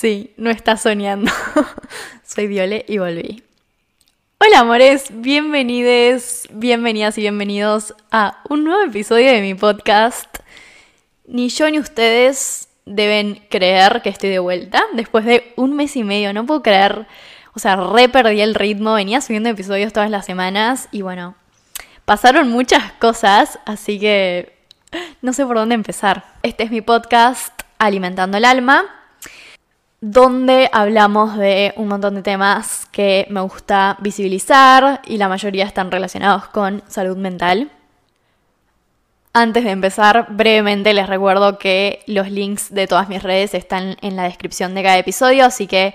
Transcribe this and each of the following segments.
Sí, no estás soñando. Soy Viole y volví. Hola amores, bienvenidos, bienvenidas y bienvenidos a un nuevo episodio de mi podcast. Ni yo ni ustedes deben creer que estoy de vuelta después de un mes y medio. No puedo creer, o sea, re perdí el ritmo, venía subiendo episodios todas las semanas y bueno, pasaron muchas cosas, así que no sé por dónde empezar. Este es mi podcast Alimentando el Alma donde hablamos de un montón de temas que me gusta visibilizar y la mayoría están relacionados con salud mental. Antes de empezar, brevemente les recuerdo que los links de todas mis redes están en la descripción de cada episodio, así que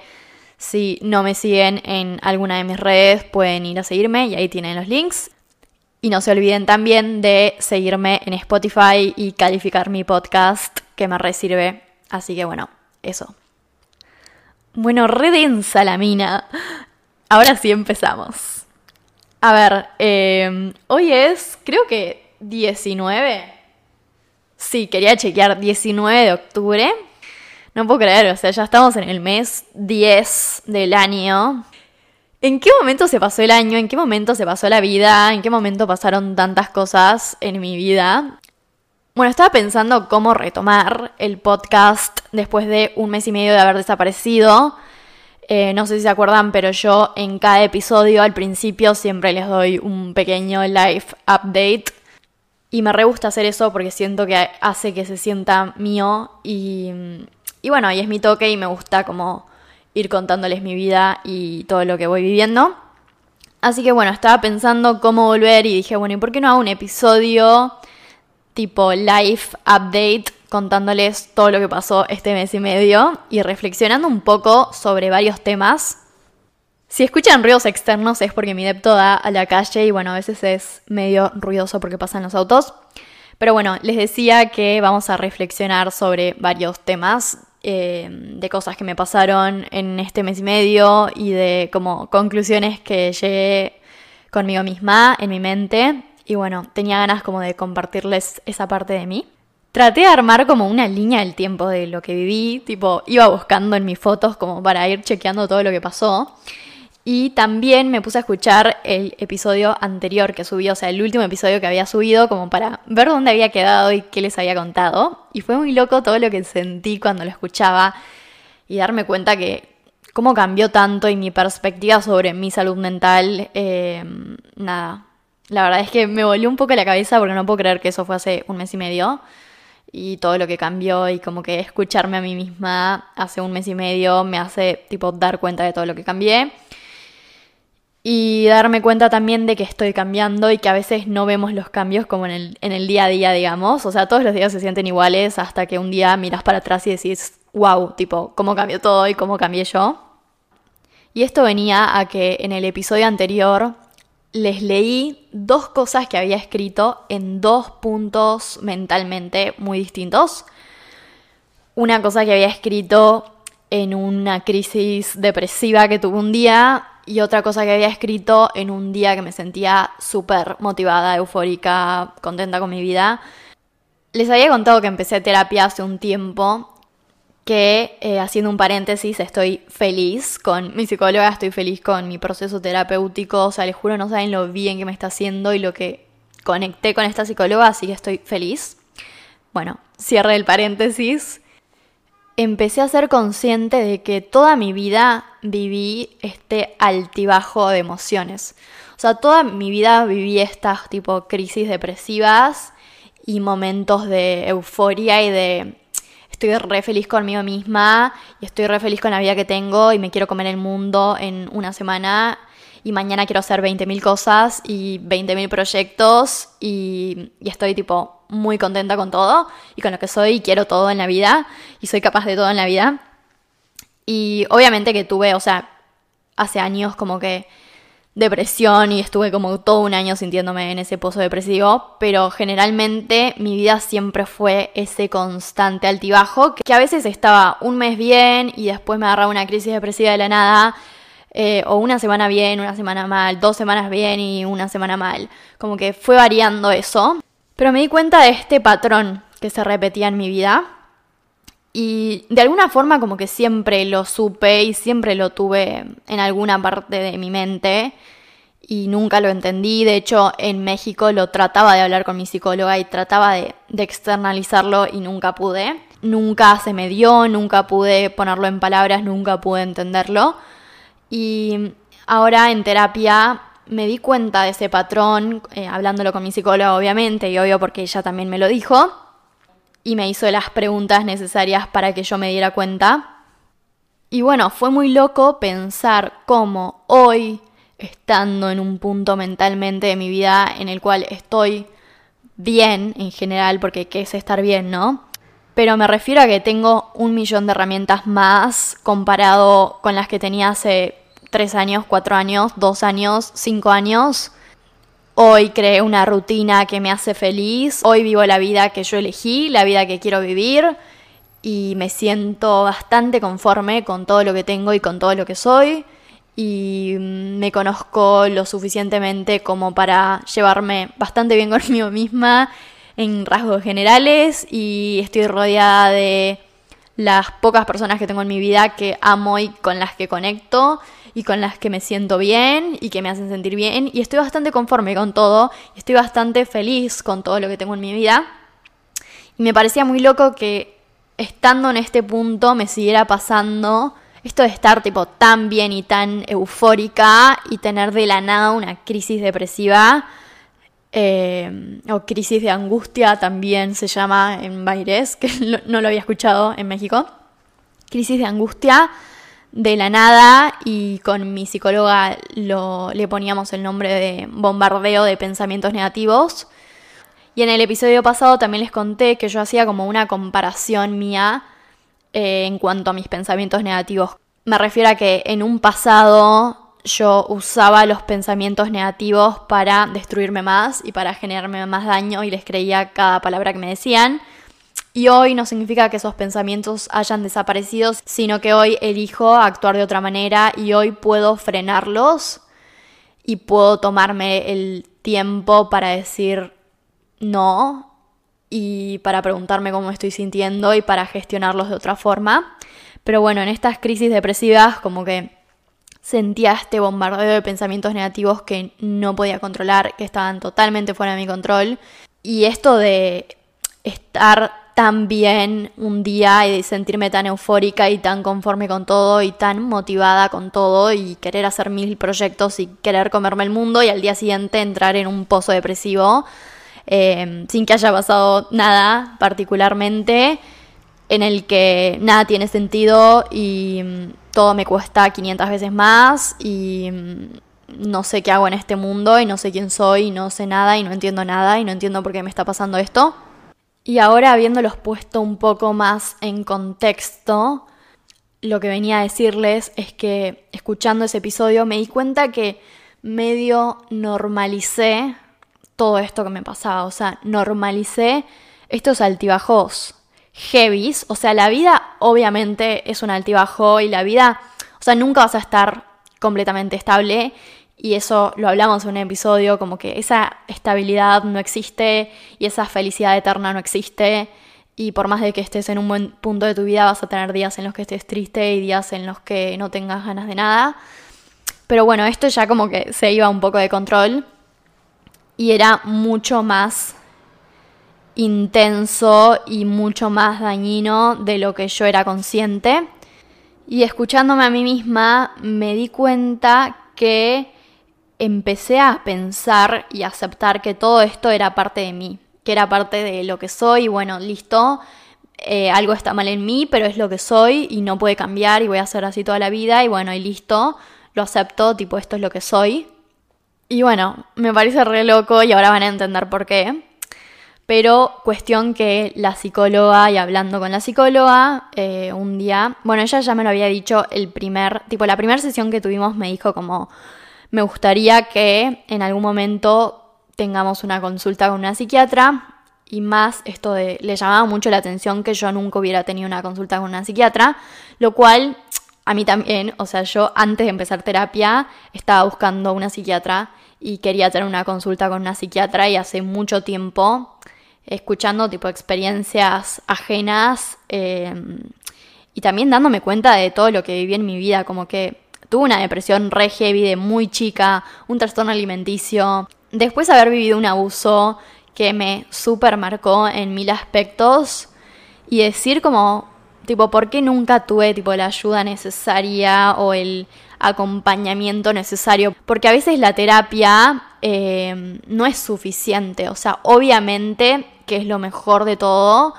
si no me siguen en alguna de mis redes pueden ir a seguirme y ahí tienen los links. Y no se olviden también de seguirme en Spotify y calificar mi podcast que me resirve. Así que bueno, eso. Bueno, redensa la mina. Ahora sí empezamos. A ver, eh, hoy es, creo que 19. Sí, quería chequear 19 de octubre. No puedo creer, o sea, ya estamos en el mes 10 del año. ¿En qué momento se pasó el año? ¿En qué momento se pasó la vida? ¿En qué momento pasaron tantas cosas en mi vida? Bueno, estaba pensando cómo retomar el podcast después de un mes y medio de haber desaparecido. Eh, no sé si se acuerdan, pero yo en cada episodio al principio siempre les doy un pequeño live update. Y me re gusta hacer eso porque siento que hace que se sienta mío. Y, y bueno, y es mi toque y me gusta como ir contándoles mi vida y todo lo que voy viviendo. Así que bueno, estaba pensando cómo volver y dije, bueno, ¿y por qué no hago un episodio tipo live update contándoles todo lo que pasó este mes y medio y reflexionando un poco sobre varios temas. Si escuchan ruidos externos es porque mi depto da a la calle y bueno, a veces es medio ruidoso porque pasan los autos. Pero bueno, les decía que vamos a reflexionar sobre varios temas eh, de cosas que me pasaron en este mes y medio y de como conclusiones que llegué conmigo misma en mi mente y bueno, tenía ganas como de compartirles esa parte de mí. Traté de armar como una línea del tiempo de lo que viví, tipo iba buscando en mis fotos como para ir chequeando todo lo que pasó. Y también me puse a escuchar el episodio anterior que subí, o sea, el último episodio que había subido, como para ver dónde había quedado y qué les había contado. Y fue muy loco todo lo que sentí cuando lo escuchaba y darme cuenta que cómo cambió tanto y mi perspectiva sobre mi salud mental, eh, nada, la verdad es que me volvió un poco la cabeza porque no puedo creer que eso fue hace un mes y medio. Y todo lo que cambió y como que escucharme a mí misma hace un mes y medio me hace tipo dar cuenta de todo lo que cambié. Y darme cuenta también de que estoy cambiando y que a veces no vemos los cambios como en el, en el día a día, digamos. O sea, todos los días se sienten iguales hasta que un día miras para atrás y decís, wow, tipo, cómo cambió todo y cómo cambié yo. Y esto venía a que en el episodio anterior les leí dos cosas que había escrito en dos puntos mentalmente muy distintos. Una cosa que había escrito en una crisis depresiva que tuve un día y otra cosa que había escrito en un día que me sentía súper motivada, eufórica, contenta con mi vida. Les había contado que empecé terapia hace un tiempo que, eh, haciendo un paréntesis, estoy feliz con mi psicóloga, estoy feliz con mi proceso terapéutico, o sea, les juro, no saben lo bien que me está haciendo y lo que conecté con esta psicóloga, así que estoy feliz. Bueno, cierre el paréntesis. Empecé a ser consciente de que toda mi vida viví este altibajo de emociones. O sea, toda mi vida viví estas tipo crisis depresivas y momentos de euforia y de estoy re feliz conmigo misma y estoy re feliz con la vida que tengo y me quiero comer el mundo en una semana y mañana quiero hacer 20.000 cosas y 20.000 proyectos y, y, estoy tipo muy contenta con todo y con lo que soy y quiero todo en la vida y soy capaz de todo en la vida. Y obviamente que tuve, o sea, hace años como que depresión y estuve como todo un año sintiéndome en ese pozo depresivo, pero generalmente mi vida siempre fue ese constante altibajo, que a veces estaba un mes bien y después me agarraba una crisis depresiva de la nada, eh, o una semana bien, una semana mal, dos semanas bien y una semana mal, como que fue variando eso, pero me di cuenta de este patrón que se repetía en mi vida Y de alguna forma como que siempre lo supe y siempre lo tuve en alguna parte de mi mente y nunca lo entendí. De hecho, en México lo trataba de hablar con mi psicóloga y trataba de, de, externalizarlo y nunca pude. Nunca se me dio, nunca pude ponerlo en palabras, nunca pude entenderlo. Y ahora en terapia me di cuenta de ese patrón, eh, hablándolo con mi psicóloga obviamente, y obvio porque ella también me lo dijo, y me hizo las preguntas necesarias para que yo me diera cuenta. Y bueno, fue muy loco pensar cómo hoy, estando en un punto mentalmente de mi vida en el cual estoy bien en general, porque qué es estar bien, ¿no? Pero me refiero a que tengo un millón de herramientas más comparado con las que tenía hace tres años, cuatro años, dos años, cinco años. Hoy creé una rutina que me hace feliz. Hoy vivo la vida que yo elegí, la vida que quiero vivir. Y me siento bastante conforme con todo lo que tengo y con todo lo que soy. Y me conozco lo suficientemente como para llevarme bastante bien conmigo misma en rasgos generales. Y estoy rodeada de las pocas personas que tengo en mi vida que amo y con las que conecto y con las que me siento bien y que me hacen sentir bien y estoy bastante conforme con todo estoy bastante feliz con todo lo que tengo en mi vida. Y me parecía muy loco que estando en este punto me siguiera pasando esto de estar tipo tan bien y tan eufórica y tener de la nada una crisis depresiva eh, o crisis de angustia también se llama en Baires, que no lo había escuchado en México. Crisis de angustia de la nada y con mi psicóloga lo, le poníamos el nombre de bombardeo de pensamientos negativos. Y en el episodio pasado también les conté que yo hacía como una comparación mía eh, en cuanto a mis pensamientos negativos. Me refiero a que en un pasado yo usaba los pensamientos negativos para destruirme más y para generarme más daño y les creía cada palabra que me decían. Y hoy no significa que esos pensamientos hayan desaparecido, sino que hoy elijo actuar de otra manera y hoy puedo frenarlos y puedo tomarme el tiempo para decir no y para preguntarme cómo estoy sintiendo y para gestionarlos de otra forma. Pero bueno, en estas crisis depresivas como que sentía este bombardeo de pensamientos negativos que no podía controlar, que estaban totalmente fuera de mi control. Y esto de estar tan bien un día y sentirme tan eufórica y tan conforme con todo y tan motivada con todo y querer hacer mil proyectos y querer comerme el mundo y al día siguiente entrar en un pozo depresivo eh, sin que haya pasado nada particularmente en el que nada tiene sentido y mm, todo me cuesta 500 veces más y mm, no sé qué hago en este mundo y no sé quién soy y no sé nada y no entiendo nada y no entiendo por qué me está pasando esto. Y ahora habiéndolos puesto un poco más en contexto, lo que venía a decirles es que escuchando ese episodio me di cuenta que medio normalicé todo esto que me pasaba, o sea, normalicé estos altibajos heavies, o sea, la vida obviamente es un altibajo y la vida, o sea, nunca vas a estar completamente estable y eso lo hablamos en un episodio, como que esa estabilidad no existe y esa felicidad eterna no existe. Y por más de que estés en un buen punto de tu vida, vas a tener días en los que estés triste y días en los que no tengas ganas de nada. Pero bueno, esto ya como que se iba un poco de control y era mucho más intenso y mucho más dañino de lo que yo era consciente. Y escuchándome a mí misma me di cuenta que empecé a pensar y aceptar que todo esto era parte de mí, que era parte de lo que soy, y bueno, listo, eh, algo está mal en mí, pero es lo que soy y no puede cambiar y voy a ser así toda la vida y bueno, y listo, lo acepto, tipo, esto es lo que soy. Y bueno, me parece re loco y ahora van a entender por qué. Pero cuestión que la psicóloga, y hablando con la psicóloga, eh, un día, bueno, ella ya me lo había dicho el primer, tipo, la primera sesión que tuvimos me dijo como, me gustaría que en algún momento tengamos una consulta con una psiquiatra y más esto de le llamaba mucho la atención que yo nunca hubiera tenido una consulta con una psiquiatra, lo cual a mí también, o sea, yo antes de empezar terapia estaba buscando una psiquiatra y quería tener una consulta con una psiquiatra y hace mucho tiempo escuchando tipo experiencias ajenas em, y también dándome cuenta de todo lo que viví en mi vida, como que tuve una depresión re heavy de muy chica, un trastorno alimenticio, después de haber vivido un abuso que me super marcó en mil aspectos y decir como, tipo, ¿por qué nunca tuve tipo la ayuda necesaria o el acompañamiento necesario? Porque a veces la terapia em, no es suficiente, o sea, obviamente que es lo mejor de todo,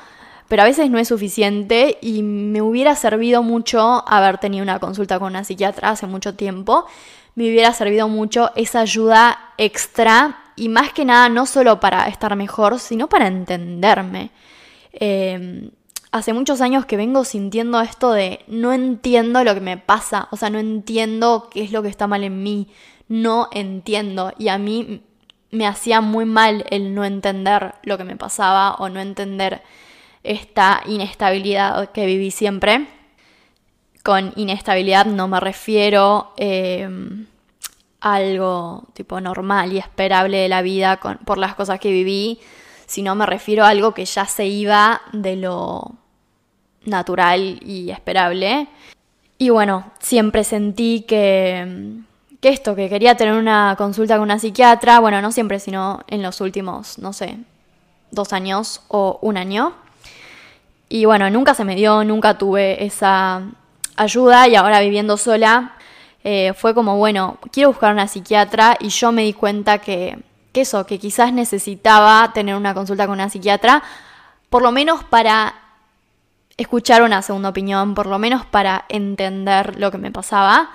pero a veces no es suficiente y me hubiera servido mucho haber tenido una consulta con una psiquiatra hace mucho tiempo, me hubiera servido mucho esa ayuda extra y más que nada no solo para estar mejor, sino para entenderme. Em, hace muchos años que vengo sintiendo esto de no entiendo lo que me pasa, o sea, no entiendo qué es lo que está mal en mí, no entiendo y a mí me hacía muy mal el no entender lo que me pasaba o no entender esta inestabilidad que viví siempre. Con inestabilidad no me refiero em, a algo tipo normal y esperable de la vida por las cosas que viví, sino me refiero a algo que ya se iba de lo natural y esperable. Y bueno, siempre sentí que, que esto, que quería tener una consulta con una psiquiatra, bueno, no siempre, sino en los últimos, no sé, dos años o un año. Y bueno, nunca se me dio, nunca tuve esa ayuda y ahora viviendo sola eh, fue como, bueno, quiero buscar una psiquiatra y yo me di cuenta que, que eso, que quizás necesitaba tener una consulta con una psiquiatra, por lo menos para escuchar una segunda opinión, por lo menos para entender lo que me pasaba.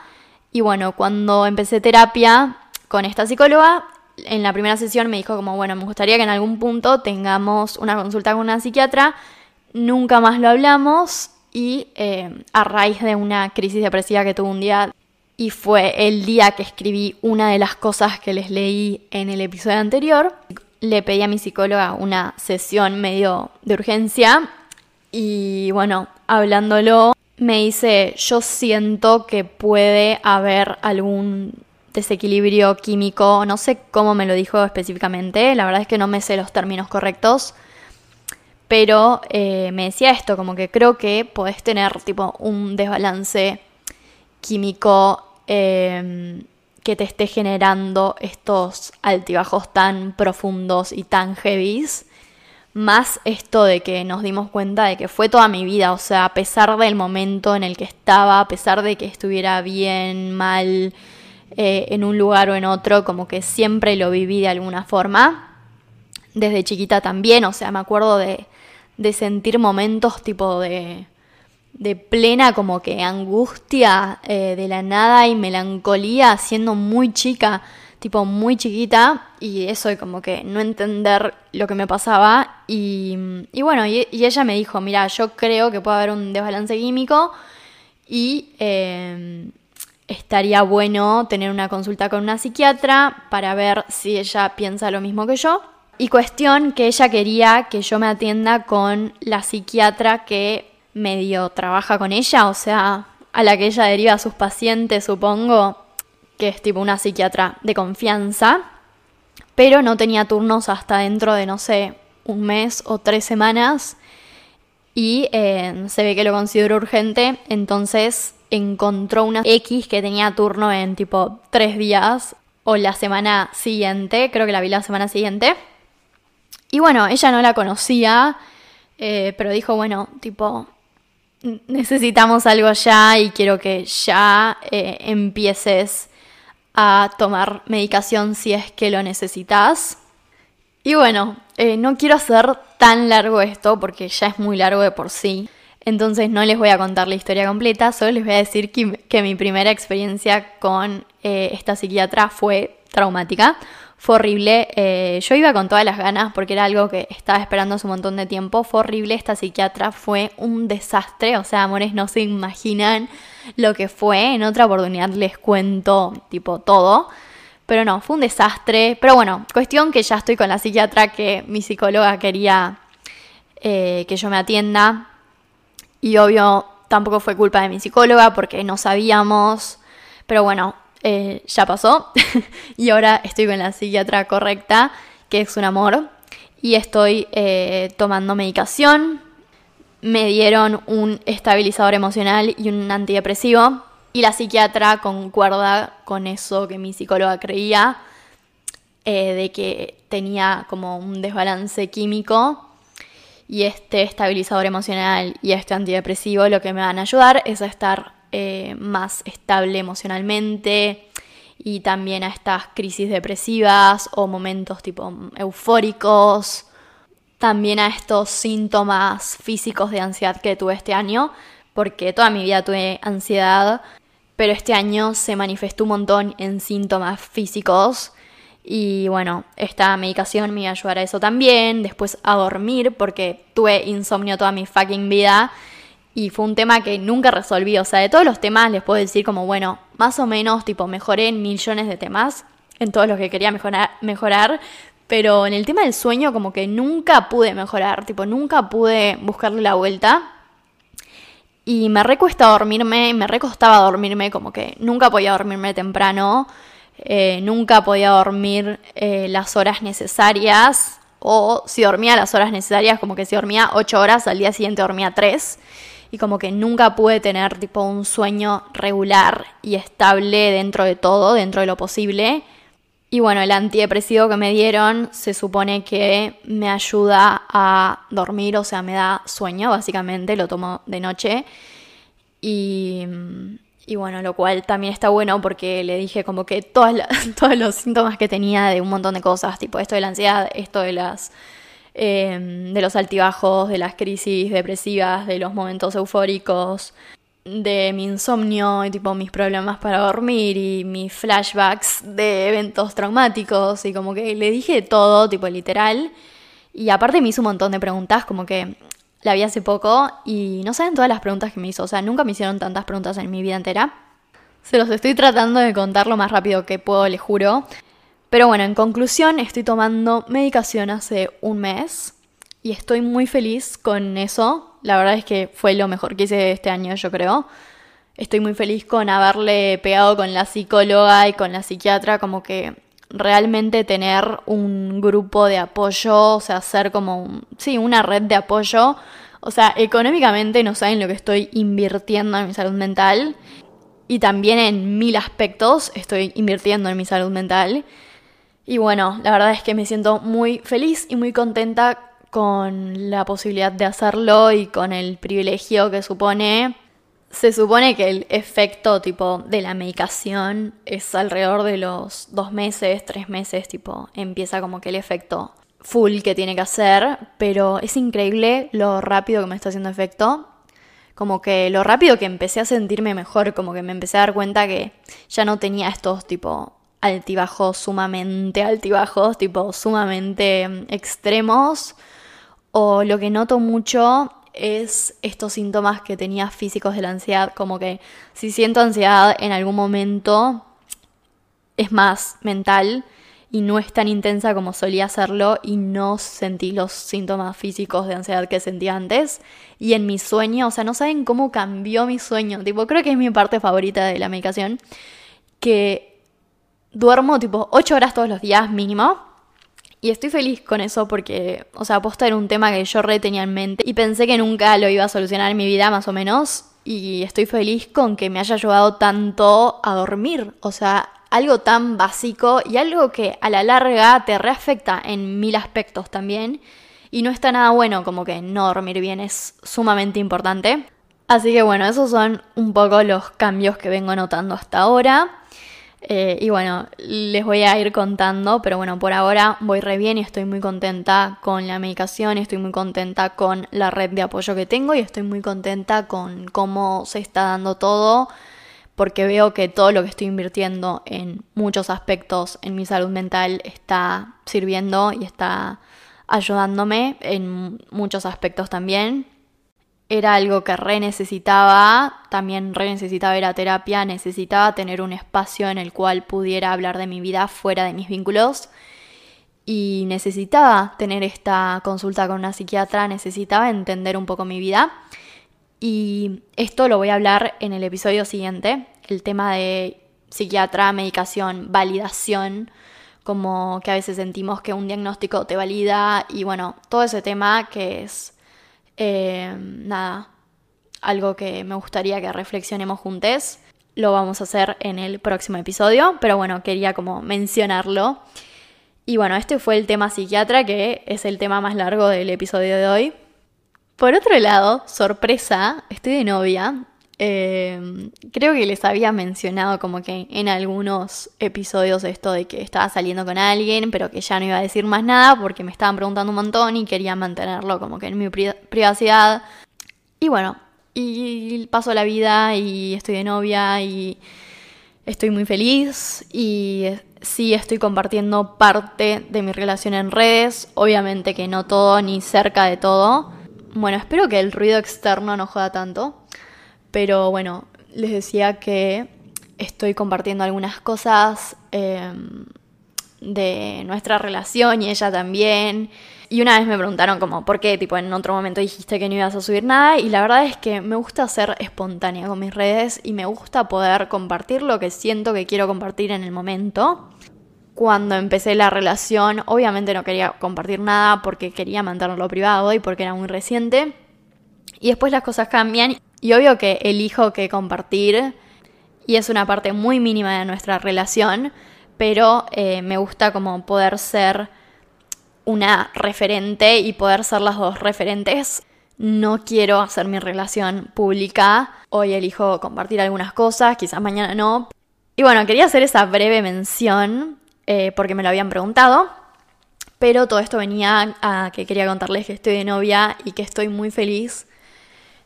Y bueno, cuando empecé terapia con esta psicóloga, en la primera sesión me dijo como, bueno, me gustaría que en algún punto tengamos una consulta con una psiquiatra. Nunca más lo hablamos y eh, a raíz de una crisis depresiva que tuve un día y fue el día que escribí una de las cosas que les leí en el episodio anterior, le pedí a mi psicóloga una sesión medio de urgencia y bueno, hablándolo me dice, yo siento que puede haber algún desequilibrio químico, no sé cómo me lo dijo específicamente, la verdad es que no me sé los términos correctos, pero eh, me decía esto, como que creo que podés tener tipo un desbalance químico em, que te esté generando estos altibajos tan profundos y tan heavies. Más esto de que nos dimos cuenta de que fue toda mi vida, o sea, a pesar del momento en el que estaba, a pesar de que estuviera bien, mal, eh, en un lugar o en otro, como que siempre lo viví de alguna forma. Desde chiquita también, o sea, me acuerdo de de sentir momentos tipo de, de plena como que angustia eh, de la nada y melancolía siendo muy chica, tipo muy chiquita y eso de como que no entender lo que me pasaba y, bueno, y, ella me dijo, mira, yo creo que puede haber un desbalance químico y eh, estaría bueno tener una consulta con una psiquiatra para ver si ella piensa lo mismo que yo. Y cuestión que ella quería que yo me atienda con la psiquiatra que medio trabaja con ella, o sea, a la que ella deriva a sus pacientes, supongo, que es tipo una psiquiatra de confianza, pero no tenía turnos hasta dentro de, no sé, un mes o tres semanas y eh, se ve que lo considero urgente, entonces encontró una X que tenía turno en tipo tres días o la semana siguiente, creo que la vi la semana siguiente. Y bueno, ella no la conocía, eh, pero dijo, bueno, tipo, necesitamos algo ya y quiero que ya eh, empieces a tomar medicación si es que lo necesitas. Y bueno, eh, no quiero hacer tan largo esto porque ya es muy largo de por sí. Entonces no les voy a contar la historia completa, solo les voy a decir que, mi primera experiencia con esta psiquiatra fue traumática fue horrible. Eh, yo iba con todas las ganas porque era algo que estaba esperando hace un montón de tiempo. Fue horrible. Esta psiquiatra fue un desastre. O sea, amores, no se imaginan lo que fue. En otra oportunidad les cuento, tipo, todo. Pero no, fue un desastre. Pero bueno, cuestión que ya estoy con la psiquiatra que mi psicóloga quería eh, que yo me atienda. Y obvio, tampoco fue culpa de mi psicóloga porque no sabíamos. Pero bueno, eh, ya pasó y ahora estoy con la psiquiatra correcta, que es un amor. y estoy eh, tomando medicación. Me dieron un estabilizador emocional y un antidepresivo. Y la psiquiatra concuerda con eso que mi psicóloga creía, eh, de que tenía como un desbalance químico. Y este estabilizador emocional y este antidepresivo lo que me van a ayudar es a estar eh, más estable emocionalmente y también a estas crisis depresivas o momentos tipo eufóricos, también a estos síntomas físicos de ansiedad que tuve este año, porque toda mi vida tuve ansiedad, pero este año se manifestó un montón en síntomas físicos. Y bueno, esta medicación me iba a ayudar a eso también, después a dormir, porque tuve insomnio toda mi fucking vida y fue un tema que nunca resolví. O sea, de todos los temas les puedo decir como, bueno, más o menos, tipo, mejoré en millones de temas, en todos los que quería mejorar, mejorar. Pero en el tema del sueño como que nunca pude mejorar, tipo, nunca pude buscarle la vuelta. Y me recuesta dormirme, me recostaba dormirme, como que nunca podía dormirme temprano, eh, nunca podía dormir eh, las horas necesarias, o si dormía las horas necesarias, como que si dormía 8 horas, al día siguiente dormía 3 y como que nunca pude tener tipo un sueño regular y estable dentro de todo, dentro de lo posible. Y bueno, el antidepresivo que me dieron se supone que me ayuda a dormir, o sea, me da sueño, básicamente, lo tomo de noche. Y, y bueno, lo cual también está bueno porque le dije como que todos los síntomas que tenía de un montón de cosas, tipo esto de la ansiedad, esto de las Em, de los altibajos, de las crisis depresivas, de los momentos eufóricos, de mi insomnio y tipo mis problemas para dormir y mis flashbacks de eventos traumáticos y como que le dije todo, tipo literal. Y aparte me hizo un montón de preguntas, como que la vi hace poco y no saben todas las preguntas que me hizo, o sea, nunca me hicieron tantas preguntas en mi vida entera. Se los estoy tratando de contar lo más rápido que puedo, les juro. Pero bueno, en conclusión, estoy tomando medicación hace un mes y estoy muy feliz con eso. La verdad es que fue lo mejor que hice este año, yo creo. Estoy muy feliz con haberle pegado con la psicóloga y con la psiquiatra, como que realmente tener un grupo de apoyo, o sea, hacer como, sí, una red de apoyo. O sea, económicamente no saben lo que estoy invirtiendo en mi salud mental y también en mil aspectos estoy invirtiendo en mi salud mental. Y bueno, la verdad es que me siento muy feliz y muy contenta con la posibilidad de hacerlo y con el privilegio que supone. Se supone que el efecto tipo de la medicación es alrededor de los dos meses, tres meses, tipo, empieza como que el efecto full que tiene que hacer, pero es increíble lo rápido que me está haciendo efecto. Como que lo rápido que empecé a sentirme mejor, como que me empecé a dar cuenta que ya no tenía estos tipo altibajos sumamente altibajos, tipo sumamente mm, extremos. O lo que noto mucho es estos síntomas que tenía físicos de la ansiedad, como que si siento ansiedad en algún momento es más mental y no es tan intensa como solía hacerlo y no sentí los síntomas físicos de ansiedad que sentía antes. Y en mi sueño, o sea, no saben cómo cambió mi sueño. Tipo, creo que es mi parte favorita de la medicación. Que duermo tipo 8 horas todos los días mínimo. Y estoy feliz con eso porque, o sea, aposta era un tema que yo re tenía en mente y pensé que nunca lo iba a solucionar en mi vida más o menos. Y estoy feliz con que me haya ayudado tanto a dormir. O sea, algo tan básico y algo que a la larga te reafecta en mil aspectos también. Y no está nada bueno, como que no dormir bien es sumamente importante. Así que bueno, esos son un poco los cambios que vengo notando hasta ahora. Eh, y bueno, les voy a ir contando, pero bueno, por ahora voy re bien y estoy muy contenta con la medicación, estoy muy contenta con la red de apoyo que tengo y estoy muy contenta con cómo se está dando todo, porque veo que todo lo que estoy invirtiendo en muchos aspectos en mi salud mental está sirviendo y está ayudándome en muchos aspectos también era algo que re necesitaba, también re necesitaba ir a terapia, necesitaba tener un espacio en el cual pudiera hablar de mi vida fuera de mis vínculos. Y necesitaba tener esta consulta con una psiquiatra, necesitaba entender un poco mi vida. Y esto lo voy a hablar en el episodio siguiente, el tema de psiquiatra, medicación, validación, como que a veces sentimos que un diagnóstico te valida y bueno, todo ese tema que es, eh, nada, algo que me gustaría que reflexionemos juntos. Lo vamos a hacer en el próximo episodio, pero bueno, quería como mencionarlo. Y bueno, este fue el tema psiquiatra, que es el tema más largo del episodio de hoy. Por otro lado, sorpresa, estoy de novia. Eh, creo que les había mencionado como que en algunos episodios esto de que estaba saliendo con alguien, pero que ya no iba a decir más nada porque me estaban preguntando un montón y quería mantenerlo como que en mi privacidad. Y bueno, y paso la vida y estoy de novia y estoy muy feliz y sí estoy compartiendo parte de mi relación en redes, obviamente que no todo ni cerca de todo. Bueno, espero que el ruido externo no joda tanto, pero bueno, les decía que estoy compartiendo algunas cosas em, de nuestra relación y ella también. Y una vez me preguntaron como, ¿por qué? Tipo, en otro momento dijiste que no ibas a subir nada. Y la verdad es que me gusta ser espontánea con mis redes y me gusta poder compartir lo que siento que quiero compartir en el momento. Cuando empecé la relación, obviamente no quería compartir nada porque quería mantenerlo privado y porque era muy reciente. Y después las cosas cambian y obvio que elijo que compartir y es una parte muy mínima de nuestra relación, pero eh, me gusta como poder ser una referente y poder ser las dos referentes. No quiero hacer mi relación pública. Hoy elijo compartir algunas cosas, quizás mañana no. Y bueno, quería hacer esa breve mención eh, porque me lo habían preguntado. Pero todo esto venía a que quería contarles que estoy de novia y que estoy muy feliz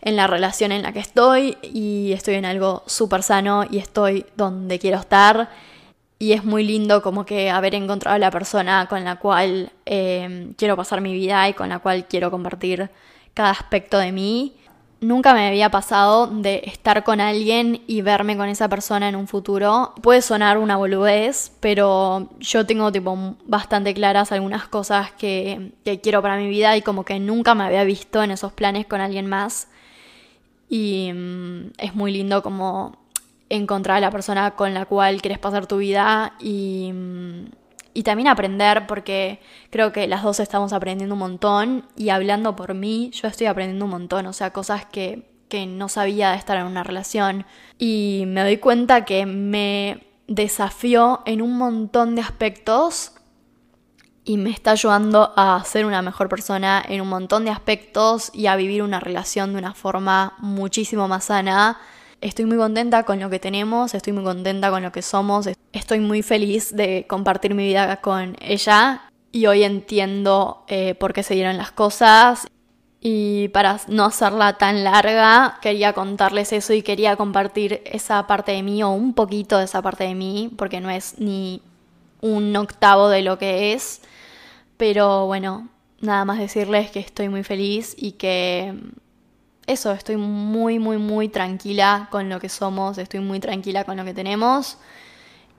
en la relación en la que estoy y estoy en algo súper sano y estoy donde quiero estar y es muy lindo como que haber encontrado a la persona con la cual em, quiero pasar mi vida y con la cual quiero compartir cada aspecto de mí. Nunca me había pasado de estar con alguien y verme con esa persona en un futuro. Puede sonar una boludez, pero yo tengo tipo bastante claras algunas cosas que, que quiero para mi vida y como que nunca me había visto en esos planes con alguien más. Y mm, es muy lindo como encontrar a la persona con la cual quieres pasar tu vida y, y, también aprender porque creo que las dos estamos aprendiendo un montón y hablando por mí yo estoy aprendiendo un montón, o sea, cosas que, que no sabía de estar en una relación. Y me doy cuenta que me desafió en un montón de aspectos y me está ayudando a ser una mejor persona en un montón de aspectos y a vivir una relación de una forma muchísimo más sana Estoy muy contenta con lo que tenemos, estoy muy contenta con lo que somos, estoy muy feliz de compartir mi vida con ella y hoy entiendo eh, por qué se dieron las cosas. Y para no hacerla tan larga, quería contarles eso y quería compartir esa parte de mí o un poquito de esa parte de mí, porque no es ni un octavo de lo que es. Pero bueno, nada más decirles que estoy muy feliz y que eso, estoy muy, muy, muy tranquila con lo que somos, estoy muy tranquila con lo que tenemos.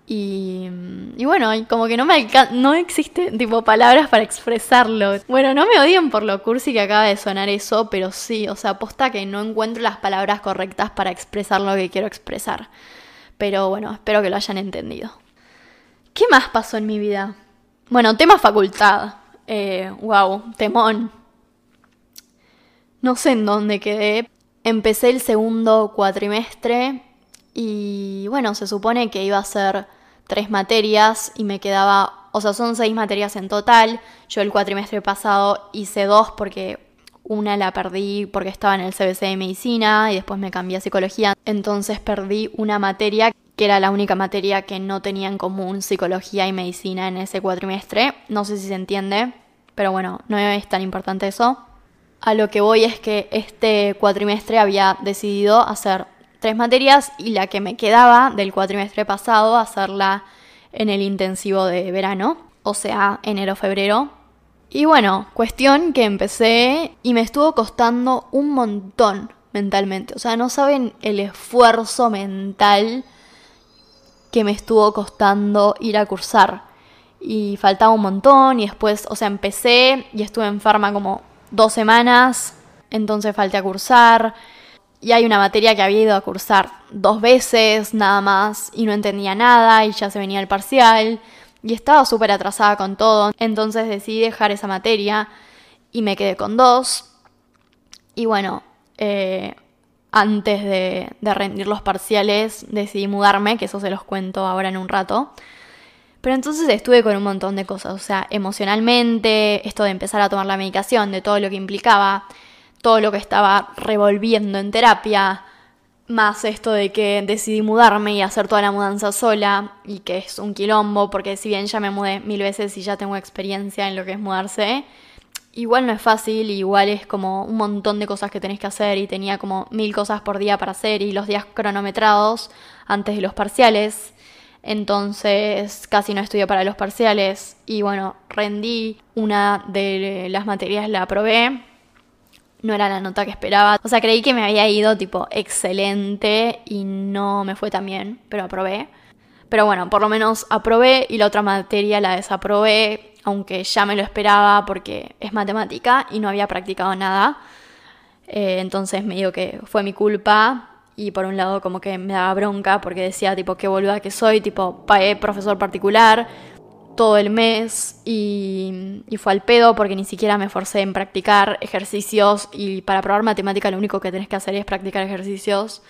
Y, y bueno, como que no me no existe tipo palabras para expresarlo. Bueno, no me odien por lo cursi que acaba de sonar eso, pero sí, o sea, aposta que no encuentro las palabras correctas para expresar lo que quiero expresar. Pero bueno, espero que lo hayan entendido. ¿Qué más pasó en mi vida? Bueno, tema facultad. Eh, wow, temón no sé en dónde quedé. Empecé el segundo cuatrimestre y bueno, se supone que iba a ser tres materias y me quedaba, o sea, son seis materias en total. Yo el cuatrimestre pasado hice dos porque una la perdí porque estaba en el CBC de medicina y después me cambié a psicología. Entonces perdí una materia que era la única materia que no tenía en común psicología y medicina en ese cuatrimestre. No sé si se entiende, pero bueno, no es tan importante eso. A lo que voy es que este cuatrimestre había decidido hacer tres materias y la que me quedaba del cuatrimestre pasado hacerla en el intensivo de verano, o sea, enero-febrero. Y bueno, cuestión que empecé y me estuvo costando un montón mentalmente. O sea, no saben el esfuerzo mental que me estuvo costando ir a cursar. Y faltaba un montón y después, o sea, empecé y estuve enferma como dos semanas, entonces falté a cursar. Y hay una materia que había ido a cursar dos veces nada más y no entendía nada y ya se venía el parcial. y estaba súper atrasada con todo, entonces decidí dejar esa materia y me quedé con dos. Y bueno, eh, antes de, de rendir los parciales decidí mudarme, que eso se los cuento ahora en un rato. Pero entonces estuve con un montón de cosas, o sea, emocionalmente, esto de empezar a tomar la medicación, de todo lo que implicaba, todo lo que estaba revolviendo en terapia, más esto de que decidí mudarme y hacer toda la mudanza sola y que es un quilombo porque si bien ya me mudé mil veces y ya tengo experiencia en lo que es mudarse, igual no es fácil, igual es como un montón de cosas que tenés que hacer y tenía como mil cosas por día para hacer y los días cronometrados antes de los parciales. Entonces casi no estudié para los parciales y bueno, rendí una de las materias, la aprobé no era la nota que esperaba. O sea, creí que me había ido tipo excelente y no me fue tan bien, pero aprobé. Pero bueno, por lo menos aprobé y la otra materia la desaprobé, aunque ya me lo esperaba porque es matemática y no había practicado nada. Eh, entonces me digo que fue mi culpa y por un lado como que me daba bronca porque decía tipo qué boluda que soy, tipo pagué profesor particular, todo el mes y, fue al pedo porque ni siquiera me esforcé en practicar ejercicios y para probar matemática lo único que tenés que hacer es practicar ejercicios.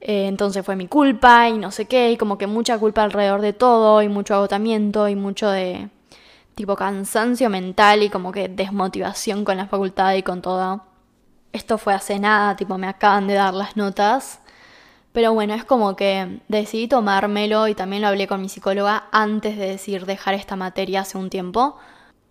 Eh, entonces fue mi culpa y no sé qué, y como que mucha culpa alrededor de todo y mucho agotamiento y mucho de tipo cansancio mental y como que desmotivación con la facultad y con todo. Esto fue hace nada, tipo me acaban de dar las notas pero bueno, es como que decidí tomármelo y también lo hablé con mi psicóloga antes de decir dejar esta materia hace un tiempo.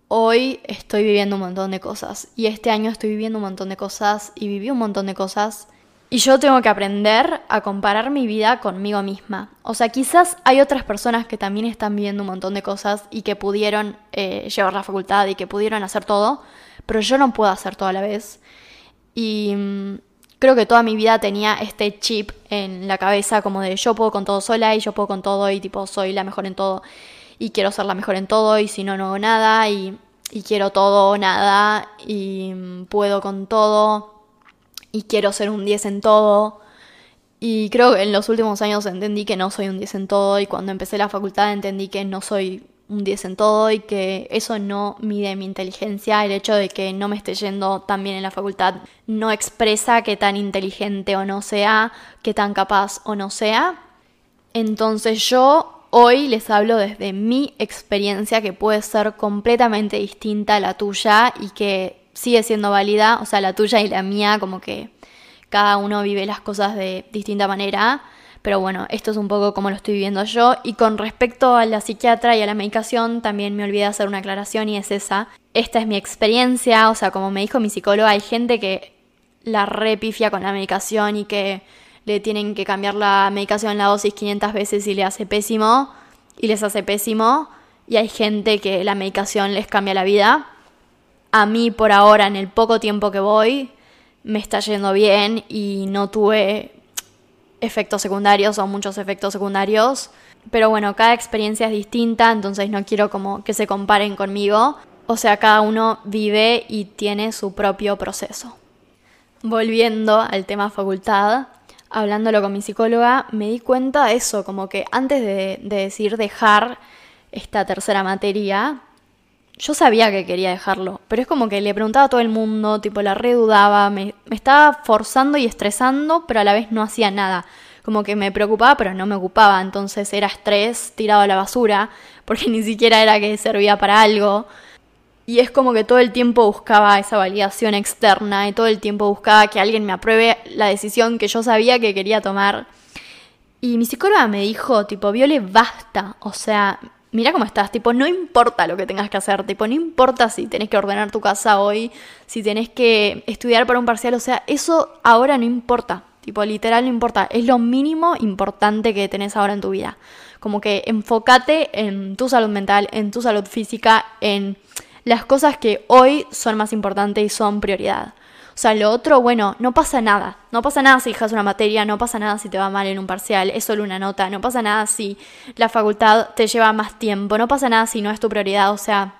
Hoy estoy viviendo un montón de cosas y este año estoy viviendo un montón de cosas y viví un montón de cosas y yo tengo que aprender a comparar mi vida conmigo misma. O sea, quizás hay otras personas que también están viviendo un montón de cosas y que pudieron eh, llevar la facultad y que pudieron hacer todo, pero yo no puedo hacer todo a la vez. Y mm, creo que toda mi vida tenía este chip en la cabeza como de yo puedo con todo sola y yo puedo con todo y tipo soy la mejor en todo y quiero ser la mejor en todo y si no, no hago nada y, quiero todo o nada y puedo con todo y quiero ser un 10 en todo. Y creo que en los últimos años entendí que no soy un 10 en todo y cuando empecé la facultad entendí que no soy un 10 en todo y que eso no mide mi inteligencia. El hecho de que no me esté yendo tan bien en la facultad no expresa qué tan inteligente o no sea, qué tan capaz o no sea. Entonces yo hoy les hablo desde mi experiencia que puede ser completamente distinta a la tuya y que sigue siendo válida, o sea, la tuya y la mía, como que cada uno vive las cosas de distinta manera pero bueno, esto es un poco como lo estoy viviendo yo. Y con respecto a la psiquiatra y a la medicación, también me olvidé hacer una aclaración y es esa. Esta es mi experiencia, o sea, como me dijo mi psicóloga, hay gente que la repifia con la medicación y que le tienen que cambiar la medicación, la dosis 500 veces y le hace pésimo, y les hace pésimo. Y hay gente que la medicación les cambia la vida. A mí por ahora, en el poco tiempo que voy, me está yendo bien y no tuve efectos secundarios o muchos efectos secundarios. Pero bueno, cada experiencia es distinta, entonces no quiero como que se comparen conmigo. O sea, cada uno vive y tiene su propio proceso. Volviendo al tema facultad, hablándolo con mi psicóloga, me di cuenta de eso, como que antes de, de decir dejar esta tercera materia, yo sabía que quería dejarlo, pero es como que le preguntaba a todo el mundo, tipo la redudaba, me, me estaba forzando y estresando, pero a la vez no hacía nada. Como que me preocupaba, pero no me ocupaba, entonces era estrés tirado a la basura, porque ni siquiera era que servía para algo. Y es como que todo el tiempo buscaba esa validación externa y todo el tiempo buscaba que alguien me apruebe la decisión que yo sabía que quería tomar. Y mi psicóloga me dijo, tipo, Viole, basta. O sea, mira cómo estás, tipo, no importa lo que tengas que hacer, tipo, no importa si tenés que ordenar tu casa hoy, si tenés que estudiar para un parcial, o sea, eso ahora no importa, tipo, literal no importa, es lo mínimo importante que tenés ahora en tu vida. Como que enfócate en tu salud mental, en tu salud física, en las cosas que hoy son más importantes y son prioridad. O sea, lo otro, bueno, no pasa nada. No pasa nada si dejas una materia, no pasa nada si te va mal en un parcial, es solo una nota, no pasa nada si la facultad te lleva más tiempo, no pasa nada si no es tu prioridad, o sea,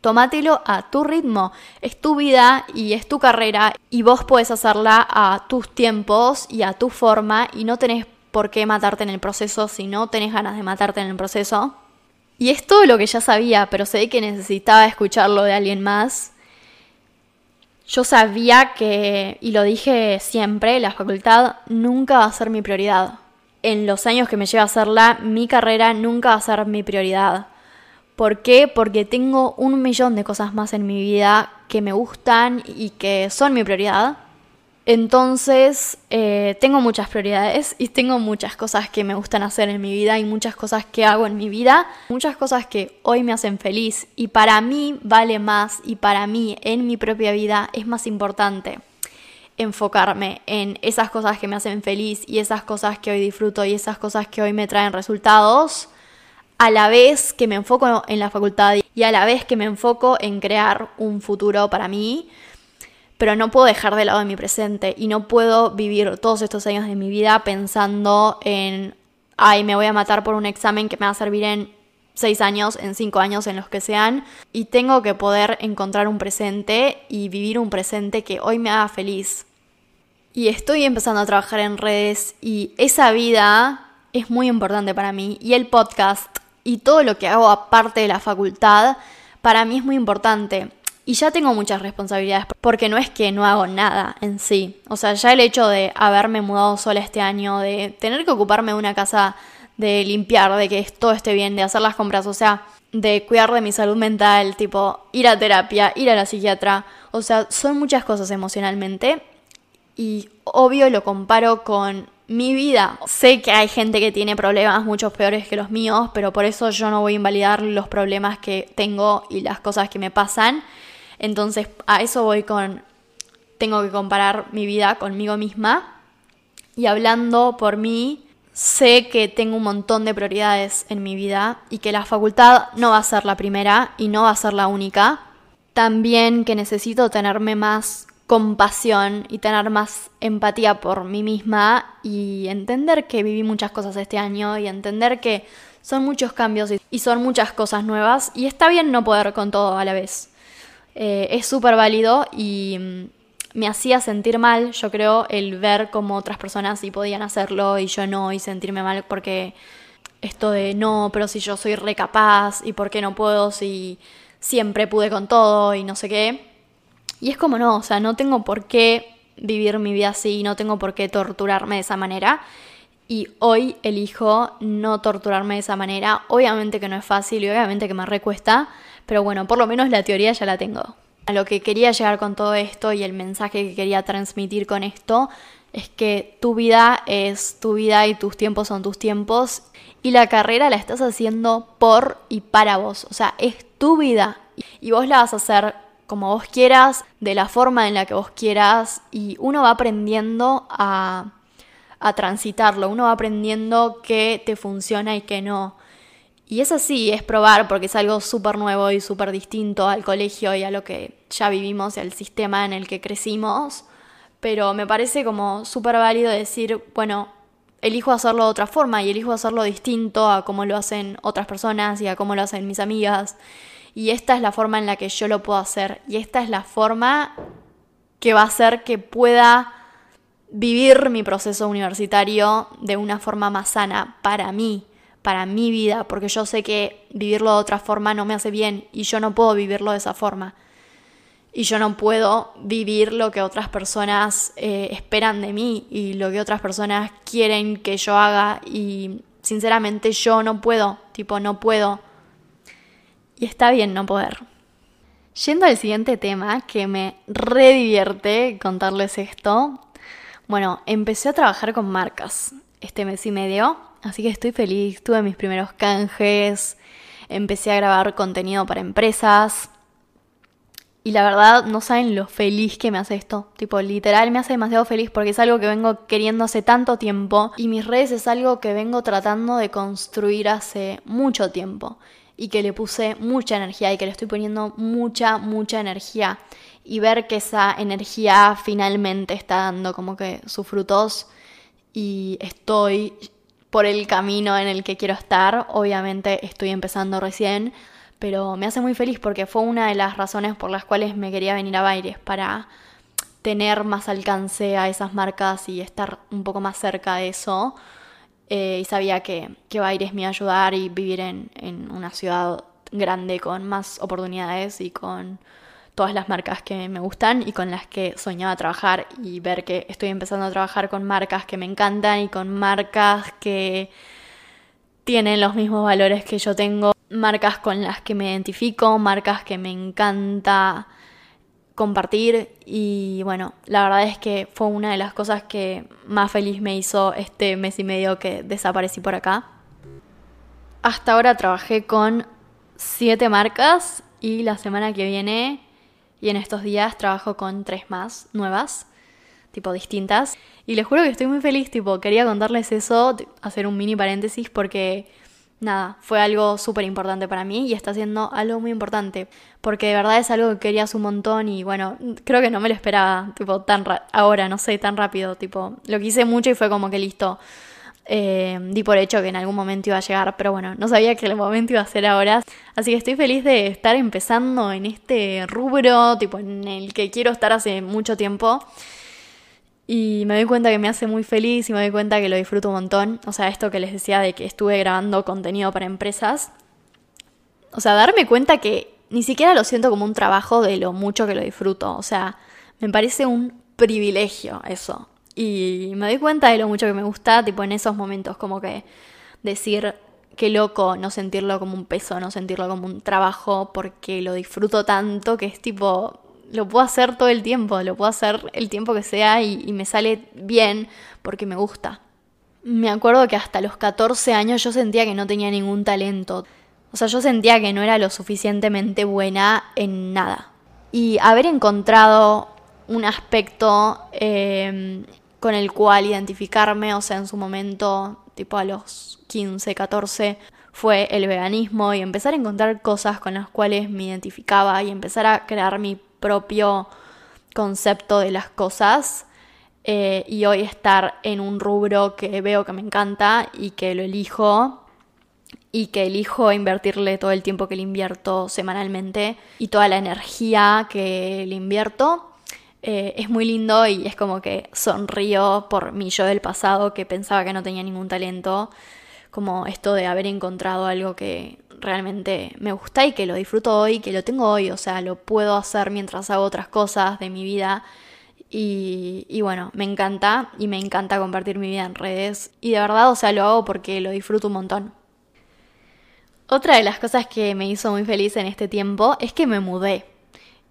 Tómatelo a tu ritmo. Es tu vida y es tu carrera y vos puedes hacerla a tus tiempos y a tu forma y no tenés por qué matarte en el proceso si no tenés ganas de matarte en el proceso. Y es todo lo que ya sabía, pero sé que necesitaba escucharlo de alguien más. Yo sabía que, y lo dije siempre, la facultad nunca va a ser mi prioridad. En los años que me lleva a hacerla, mi carrera nunca va a ser mi prioridad. ¿Por qué? Porque tengo un millón de cosas más en mi vida que me gustan y que son mi prioridad. Entonces, eh, tengo muchas prioridades y tengo muchas cosas que me gustan hacer en mi vida y muchas cosas que hago en mi vida, muchas cosas que hoy me hacen feliz y para mí vale más y para mí en mi propia vida es más importante enfocarme en esas cosas que me hacen feliz y esas cosas que hoy disfruto y esas cosas que hoy me traen resultados, a la vez que me enfoco en la facultad y a la vez que me enfoco en crear un futuro para mí pero no puedo dejar de lado mi presente y no puedo vivir todos estos años de mi vida pensando en, ay, me voy a matar por un examen que me va a servir en seis años, en cinco años, en los que sean, y tengo que poder encontrar un presente y vivir un presente que hoy me haga feliz. Y estoy empezando a trabajar en redes y esa vida es muy importante para mí y el podcast y todo lo que hago aparte de la facultad para mí es muy importante. Y ya tengo muchas responsabilidades, porque no es que no hago nada en sí. O sea, ya el hecho de haberme mudado sola este año, de tener que ocuparme de una casa, de limpiar, de que todo esté bien, de hacer las compras, o sea, de cuidar de mi salud mental, tipo ir a terapia, ir a la psiquiatra, o sea, son muchas cosas emocionalmente y obvio lo comparo con mi vida. Sé que hay gente que tiene problemas mucho peores que los míos, pero por eso yo no voy a invalidar los problemas que tengo y las cosas que me pasan. Entonces a eso voy con, tengo que comparar mi vida conmigo misma. Y hablando por mí, sé que tengo un montón de prioridades en mi vida y que la facultad no va a ser la primera y no va a ser la única. También que necesito tenerme más compasión y tener más empatía por mí misma y entender que viví muchas cosas este año y entender que son muchos cambios y son muchas cosas nuevas y está bien no poder con todo a la vez. Eh, es súper válido y mm, me hacía sentir mal, yo creo, el ver cómo otras personas sí podían hacerlo y yo no, y sentirme mal porque esto de no, pero si yo soy recapaz y por qué no puedo si siempre pude con todo y no sé qué. Y es como no, o sea, no tengo por qué vivir mi vida así, no tengo por qué torturarme de esa manera. Y hoy elijo no torturarme de esa manera. Obviamente que no es fácil y obviamente que me recuesta, pero bueno, por lo menos la teoría ya la tengo. A lo que quería llegar con todo esto y el mensaje que quería transmitir con esto es que tu vida es tu vida y tus tiempos son tus tiempos y la carrera la estás haciendo por y para vos, o sea, es tu vida y vos la vas a hacer como vos quieras, de la forma en la que vos quieras y uno va aprendiendo a, a transitarlo, uno va aprendiendo qué te funciona y qué no. Y es así, es probar, porque es algo súper nuevo y súper distinto al colegio y a lo que ya vivimos y al sistema en el que crecimos. Pero me parece como súper válido decir, bueno, elijo hacerlo de otra forma y elijo hacerlo distinto a cómo lo hacen otras personas y a cómo lo hacen mis amigas. Y esta es la forma en la que yo lo puedo hacer. Y esta es la forma que va a hacer que pueda vivir mi proceso universitario de una forma más sana para mí, para mi vida, porque yo sé que vivirlo de otra forma no me hace bien y yo no puedo vivirlo de esa forma. Y yo no puedo vivir lo que otras personas eh, esperan de mí y lo que otras personas quieren que yo haga y sinceramente yo no puedo, tipo no puedo. Y está bien no poder. Yendo al siguiente tema, que me redivierte contarles esto. Bueno, empecé a trabajar con marcas este mes y medio Así que estoy feliz, tuve mis primeros canjes, empecé a grabar contenido para empresas. Y la verdad, no saben lo feliz que me hace esto. Tipo, literal, me hace demasiado feliz porque es algo que vengo queriendo hace tanto tiempo. Y mis redes es algo que vengo tratando de construir hace mucho tiempo. Y que le puse mucha energía y que le estoy poniendo mucha, mucha energía. Y ver que esa energía finalmente está dando como que sus frutos. Y estoy por el camino en el que quiero estar. Obviamente estoy empezando recién, pero me hace muy feliz porque fue una de las razones por las cuales me quería venir a Baires, para tener más alcance a esas marcas y estar un poco más cerca de eso. eh, y sabía que, que Baires me iba a ayudar y vivir en, en una ciudad grande con más oportunidades y con todas las marcas que me gustan y con las que soñaba trabajar y ver que estoy empezando a trabajar con marcas que me encantan y con marcas que tienen los mismos valores que yo tengo, marcas con las que me identifico, marcas que me encanta compartir y bueno, la verdad es que fue una de las cosas que más feliz me hizo este mes y medio que desaparecí por acá. Hasta ahora trabajé con siete marcas y la semana que viene y en estos días trabajo con tres más nuevas, tipo distintas. Y les juro que estoy muy feliz, tipo, quería contarles eso, hacer un mini paréntesis porque nada, fue algo súper importante para mí y está siendo algo muy importante. Porque de verdad es algo que querías un montón y bueno, creo que no me lo esperaba, tipo, tan ahora, no sé, tan rápido, tipo, lo quise mucho y fue como que listo. Eh, di por hecho que en algún momento iba a llegar, pero bueno, no sabía que el momento iba a ser ahora. Así que estoy feliz de estar empezando en este rubro, tipo en el que quiero estar hace mucho tiempo. Y me doy cuenta que me hace muy feliz y me doy cuenta que lo disfruto un montón. O sea, esto que les decía de que estuve grabando contenido para empresas. O sea, darme cuenta que ni siquiera lo siento como un trabajo de lo mucho que lo disfruto. O sea, me parece un privilegio eso. Y me doy cuenta de lo mucho que me gusta, tipo en esos momentos, como que decir qué loco no sentirlo como un peso, no sentirlo como un trabajo, porque lo disfruto tanto que es tipo, lo puedo hacer todo el tiempo, lo puedo hacer el tiempo que sea y, me sale bien porque me gusta. Me acuerdo que hasta los 14 años yo sentía que no tenía ningún talento. O sea, yo sentía que no era lo suficientemente buena en nada. Y haber encontrado un aspecto eh, con el cual identificarme, o sea, en su momento, tipo a los 15, 14, fue el veganismo y empezar a encontrar cosas con las cuales me identificaba y empezar a crear mi propio concepto de las cosas. Eh, y hoy estar en un rubro que veo que me encanta y que lo elijo y que elijo invertirle todo el tiempo que le invierto semanalmente y toda la energía que le invierto eh, es muy lindo y es como que sonrío por mi yo del pasado que pensaba que no tenía ningún talento, como esto de haber encontrado algo que realmente me gusta y que lo disfruto hoy, que lo tengo hoy, o sea, lo puedo hacer mientras hago otras cosas de mi vida. Y, y bueno, me encanta y me encanta compartir mi vida en redes. Y de verdad, o sea, lo hago porque lo disfruto un montón. Otra de las cosas que me hizo muy feliz en este tiempo es que me mudé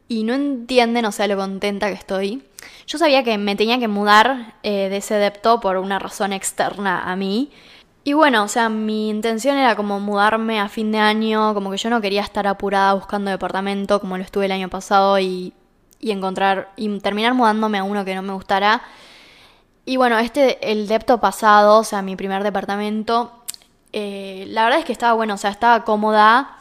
y no entienden, o sea, lo contenta que estoy. Yo sabía que me tenía que mudar eh, de ese depto por una razón externa a mí. Y bueno, o sea, mi intención era como mudarme a fin de año, como que yo no quería estar apurada buscando departamento como lo estuve el año pasado y, y encontrar y terminar mudándome a uno que no me gustara. Y bueno, este, el depto pasado, o sea, mi primer departamento, eh, la verdad es que estaba bueno, o sea, estaba cómoda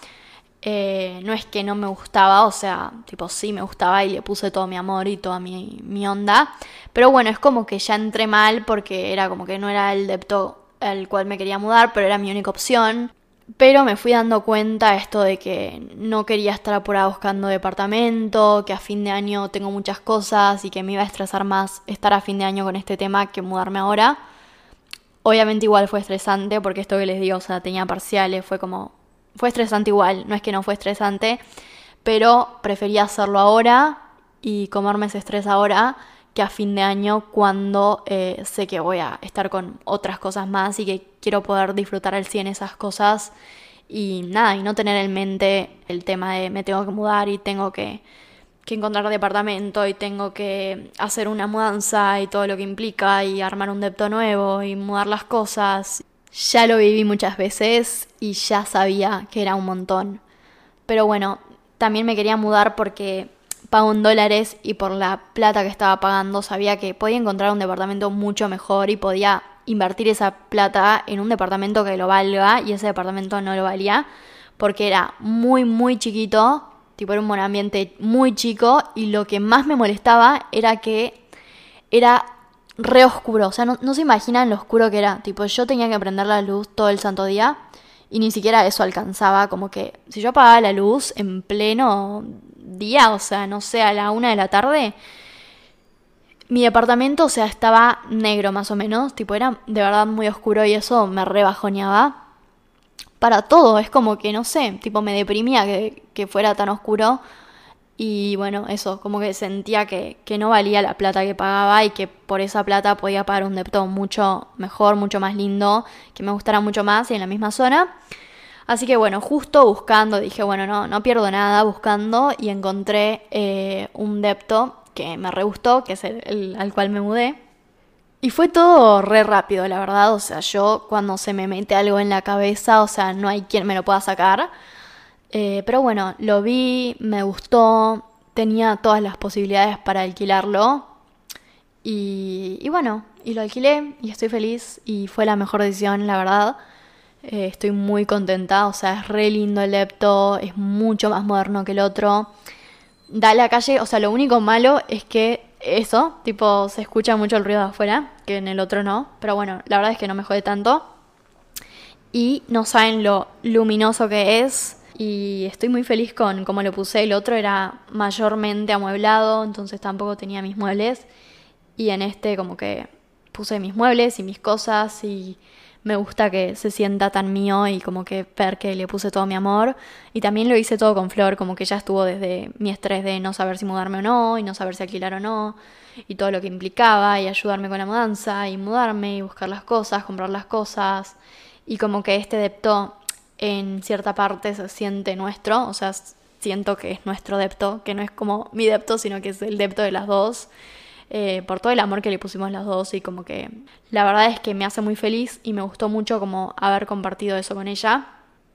eh, no es que no me gustaba, o sea, tipo sí me gustaba y le puse todo mi amor y toda mi, mi onda. Pero bueno, es como que ya entré mal porque era como que no era el depto al cual me quería mudar, pero era mi única opción. Pero me fui dando cuenta esto de que no quería estar apurada buscando departamento, que a fin de año tengo muchas cosas y que me iba a estresar más estar a fin de año con este tema que mudarme ahora. Obviamente igual fue estresante porque esto que les digo, o sea, tenía parciales, fue como fue estresante igual, no es que no fue estresante, pero prefería hacerlo ahora y comerme ese estrés ahora que a fin de año cuando eh, sé que voy a estar con otras cosas más y que quiero poder disfrutar al 100 esas cosas y nada, y no tener en mente el tema de me tengo que mudar y tengo que, que encontrar departamento y tengo que hacer una mudanza y todo lo que implica y armar un depto nuevo y mudar las cosas ya lo viví muchas veces y ya sabía que era un montón. Pero bueno, también me quería mudar porque pago en dólares y por la plata que estaba pagando sabía que podía encontrar un departamento mucho mejor y podía invertir esa plata en un departamento que lo valga y ese departamento no lo valía porque era muy muy chiquito, tipo era un ambiente muy chico y lo que más me molestaba era que era re oscuro. O sea, no, se imaginan lo oscuro que era. Tipo, yo tenía que prender la luz todo el santo día y ni siquiera eso alcanzaba. Como que si yo apagaba la luz en pleno día, o sea, no sé, a la una de la tarde, Mi departamento, o sea, estaba negro más o menos, tipo era de verdad muy oscuro y eso me rebajoneaba. Para todo, es como que, no sé, tipo me deprimía que, que fuera tan oscuro. Y bueno, eso, como que sentía que, que, no valía la plata que pagaba y que por esa plata podía pagar un depto mucho mejor, mucho más lindo, que me gustara mucho más y en la misma zona. Así que bueno, justo buscando, dije, bueno, no, no pierdo nada buscando y encontré eh, un depto que me re gustó, que es el, al cual me mudé. Y fue todo re rápido, la verdad. O sea, yo cuando se me mete algo en la cabeza, o sea, no hay quien me lo pueda sacar. Eh, pero bueno, lo vi, me gustó, tenía todas las posibilidades para alquilarlo. Y, bueno, y lo alquilé y estoy feliz y fue la mejor decisión, la verdad. Eh, estoy muy contenta, o sea, es re lindo el lepto, es mucho más moderno que el otro. Da la calle, o sea, lo único malo es que eso, tipo, se escucha mucho el ruido de afuera, que en el otro no, pero bueno, la verdad es que no me jode tanto. Y no saben lo luminoso que es, y estoy muy feliz con cómo lo puse. El otro era mayormente amueblado, entonces tampoco tenía mis muebles. Y en este como que puse mis muebles y mis cosas y me gusta que se sienta tan mío y como que ver que le puse todo mi amor. Y también lo hice todo con Flor, como que ya estuvo desde mi estrés de no saber si mudarme o no, y no saber si alquilar o no, y todo lo que implicaba, y ayudarme con la mudanza, y mudarme, y buscar las cosas, comprar las cosas. Y como que este depto en cierta parte se siente nuestro, o sea, siento que es nuestro depto, que no es como mi depto, sino que es el depto de las dos. Eh, por todo el amor que le pusimos las dos y como que la verdad es que me hace muy feliz y me gustó mucho como haber compartido eso con ella.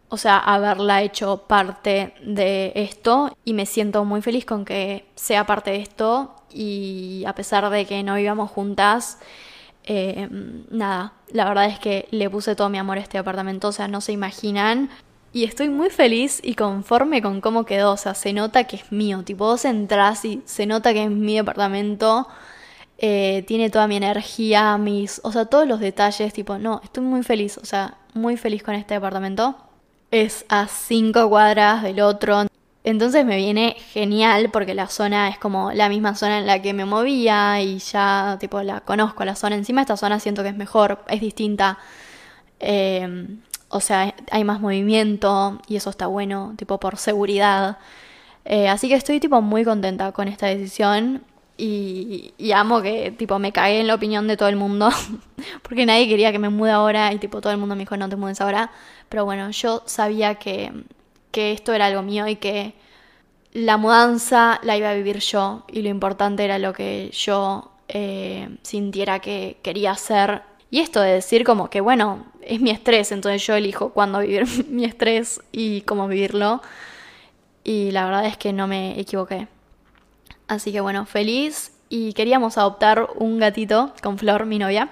O sea, haberla hecho parte de esto y me siento muy feliz con que sea parte de esto y a pesar de que no vivamos juntas, eh, nada, la verdad es que le puse todo mi amor a este apartamento, o sea, no se imaginan. Y estoy muy feliz y conforme con cómo quedó, o sea, se nota que es mío, tipo vos entras y se nota que es mi departamento, eh, tiene toda mi energía, mis, o sea, todos los detalles, tipo, no, estoy muy feliz, o sea, muy feliz con este departamento. Es a cinco cuadras del otro. Entonces me viene genial porque la zona es como la misma zona en la que me movía y ya tipo la conozco la zona. Encima esta zona siento que es mejor, es distinta. Eh, o sea, hay más movimiento y eso está bueno, tipo por seguridad. Eh, así que estoy tipo muy contenta con esta decisión y, amo que, tipo, me cagué en la opinión de todo el mundo. porque nadie quería que me mude ahora y, tipo, todo el mundo me dijo, no te mudes ahora. Pero bueno, yo sabía que, que esto era algo mío y que la mudanza la iba a vivir yo. Y lo importante era lo que yo eh, sintiera que quería hacer. Y esto de decir como que, bueno, es mi estrés, entonces yo elijo cuándo vivir mi estrés y cómo vivirlo. Y la verdad es que no me equivoqué. Así que bueno, feliz y queríamos adoptar un gatito con Flor, mi novia.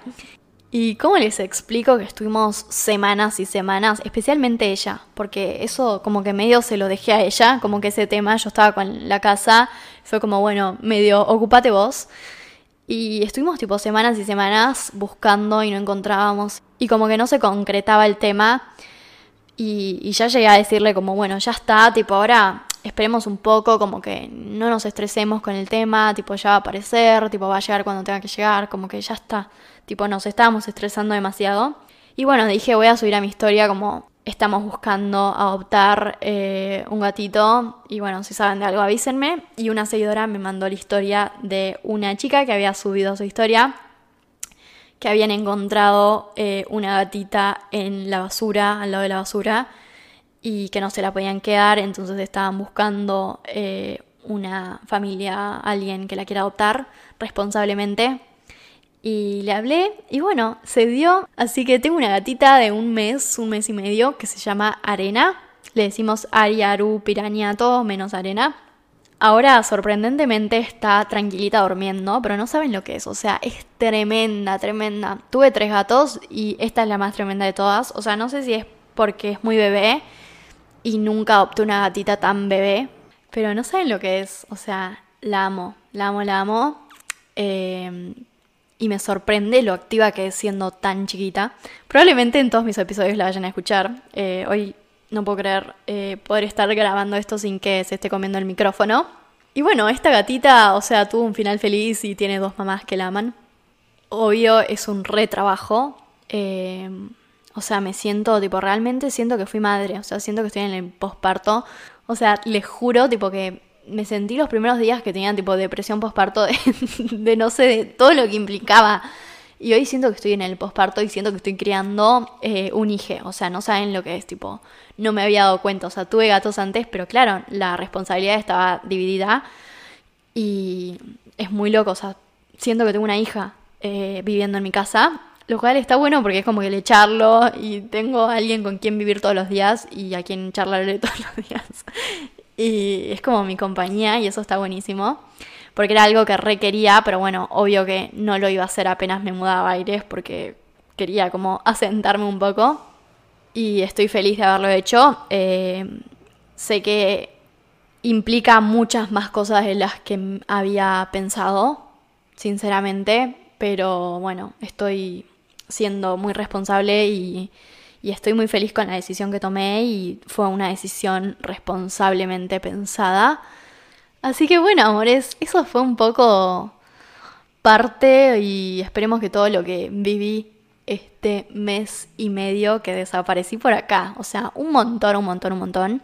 ¿Y cómo les explico que estuvimos semanas y semanas, especialmente ella? Porque eso como que medio se lo dejé a ella, como que ese tema, yo estaba con la casa, fue como, bueno, medio, ocupate vos. Y estuvimos tipo semanas y semanas buscando y no encontrábamos. Y como que no se concretaba el tema. Y, y ya llegué a decirle como, bueno, ya está, tipo ahora esperemos un poco, como que no nos estresemos con el tema, tipo ya va a aparecer, tipo va a llegar cuando tenga que llegar, como que ya está, tipo nos estábamos estresando demasiado. Y bueno, dije voy a subir a mi historia como estamos buscando adoptar eh, un gatito y bueno, si saben de algo avísenme. Y una seguidora me mandó la historia de una chica que había subido su historia, que habían encontrado eh, una gatita en la basura, al lado de la basura y que no se la podían quedar, entonces estaban buscando eh, una familia, alguien que la quiera adoptar responsablemente. Y le hablé y bueno, se dio. Así que tengo una gatita de un mes, un mes y medio, que se llama Arena. Le decimos Ari, Aru, Piraña, todo menos Arena. Ahora, sorprendentemente, está tranquilita durmiendo, pero no saben lo que es. O sea, es tremenda, tremenda. Tuve tres gatos y esta es la más tremenda de todas. O sea, no sé si es porque es muy bebé y nunca adopté una gatita tan bebé, pero no saben lo que es, o sea, la amo, la amo, la amo. Em, y me sorprende lo activa que es siendo tan chiquita. Probablemente en todos mis episodios la vayan a escuchar. Eh, hoy no puedo creer eh, poder estar grabando esto sin que se esté comiendo el micrófono. Y bueno, esta gatita, o sea, tuvo un final feliz y tiene dos mamás que la aman. Obvio, es un retrabajo. Eh, o sea, me siento, tipo, realmente siento que fui madre. O sea, siento que estoy en el posparto. O sea, les juro, tipo, que me sentí los primeros días que tenía, tipo, depresión posparto de, de no sé, de todo lo que implicaba. Y hoy siento que estoy en el posparto y siento que estoy criando eh, un hijo. O sea, no saben lo que es, tipo, no me había dado cuenta. O sea, tuve gatos antes, pero claro, la responsabilidad estaba dividida. Y es muy loco. O sea, siento que tengo una hija eh, viviendo en mi casa lo cual está bueno porque es como que le charlo y tengo a alguien con quien vivir todos los días y a quien charlarle todos los días. Y es como mi compañía y eso está buenísimo. Porque era algo que requería, pero bueno, obvio que no lo iba a hacer apenas me mudaba a Aires porque quería como asentarme un poco. Y estoy feliz de haberlo hecho. Eh, sé que implica muchas más cosas de las que había pensado, sinceramente. Pero bueno, estoy siendo muy responsable y, estoy muy feliz con la decisión que tomé y fue una decisión responsablemente pensada. Así que bueno, amores, eso fue un poco parte y esperemos que todo lo que viví este mes y medio que desaparecí por acá, o sea, un montón, un montón, un montón.